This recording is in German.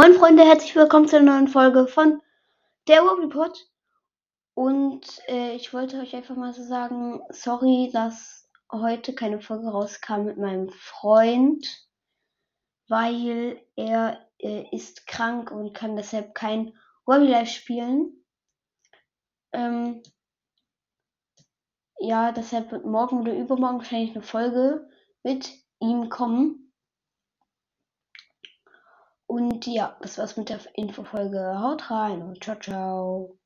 Moin Freunde, herzlich willkommen zu einer neuen Folge von der Wobbypod. Und äh, ich wollte euch einfach mal so sagen, sorry, dass heute keine Folge rauskam mit meinem Freund, weil er äh, ist krank und kann deshalb kein Wobby Live spielen. Ähm, ja, deshalb wird morgen oder übermorgen wahrscheinlich eine Folge mit ihm kommen. Und ja, das war's mit der Infofolge. Haut rein und ciao, ciao.